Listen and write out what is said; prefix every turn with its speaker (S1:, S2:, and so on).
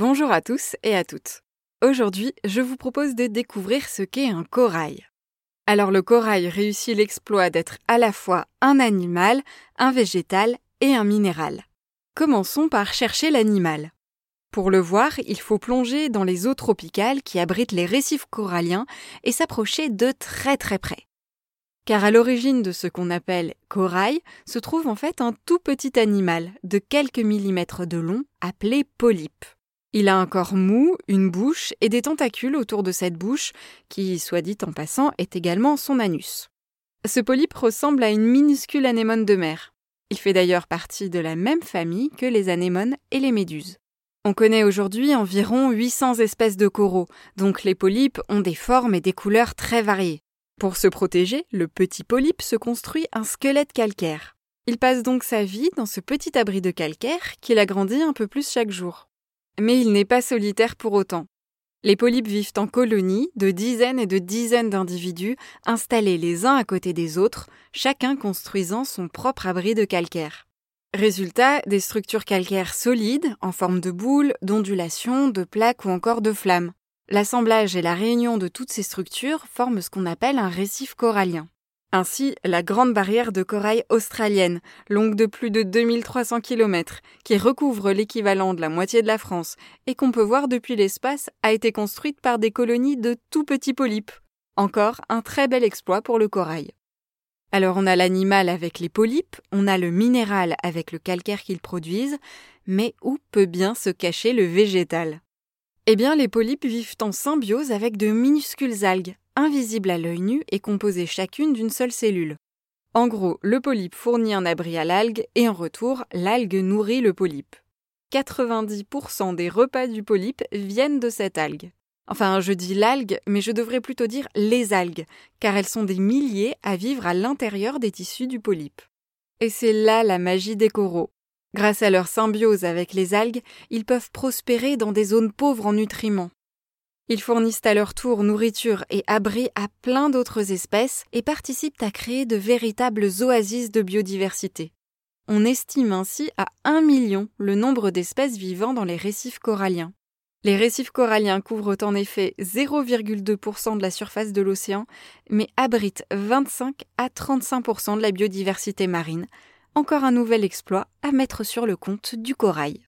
S1: Bonjour à tous et à toutes. Aujourd'hui, je vous propose de découvrir ce qu'est un corail. Alors le corail réussit l'exploit d'être à la fois un animal, un végétal et un minéral. Commençons par chercher l'animal. Pour le voir, il faut plonger dans les eaux tropicales qui abritent les récifs coralliens et s'approcher de très très près. Car à l'origine de ce qu'on appelle corail se trouve en fait un tout petit animal de quelques millimètres de long appelé polype. Il a un corps mou, une bouche et des tentacules autour de cette bouche, qui, soit dit en passant, est également son anus. Ce polype ressemble à une minuscule anémone de mer. Il fait d'ailleurs partie de la même famille que les anémones et les méduses. On connaît aujourd'hui environ 800 espèces de coraux, donc les polypes ont des formes et des couleurs très variées. Pour se protéger, le petit polype se construit un squelette calcaire. Il passe donc sa vie dans ce petit abri de calcaire qu'il agrandit un peu plus chaque jour. Mais il n'est pas solitaire pour autant. Les polypes vivent en colonies de dizaines et de dizaines d'individus installés les uns à côté des autres, chacun construisant son propre abri de calcaire. Résultat, des structures calcaires solides, en forme de boules, d'ondulations, de plaques ou encore de flammes. L'assemblage et la réunion de toutes ces structures forment ce qu'on appelle un récif corallien. Ainsi, la grande barrière de corail australienne, longue de plus de 2300 km, qui recouvre l'équivalent de la moitié de la France et qu'on peut voir depuis l'espace, a été construite par des colonies de tout petits polypes. Encore un très bel exploit pour le corail. Alors on a l'animal avec les polypes, on a le minéral avec le calcaire qu'ils produisent, mais où peut bien se cacher le végétal? Eh bien les polypes vivent en symbiose avec de minuscules algues, invisibles à l'œil nu et composées chacune d'une seule cellule. En gros, le polype fournit un abri à l'algue et en retour, l'algue nourrit le polype. 90% des repas du polype viennent de cette algue. Enfin, je dis l'algue, mais je devrais plutôt dire les algues, car elles sont des milliers à vivre à l'intérieur des tissus du polype. Et c'est là la magie des coraux. Grâce à leur symbiose avec les algues, ils peuvent prospérer dans des zones pauvres en nutriments. Ils fournissent à leur tour nourriture et abri à plein d'autres espèces et participent à créer de véritables oasis de biodiversité. On estime ainsi à un million le nombre d'espèces vivant dans les récifs coralliens. Les récifs coralliens couvrent en effet 0,2% de la surface de l'océan, mais abritent 25 à 35% de la biodiversité marine. Encore un nouvel exploit à mettre sur le compte du corail.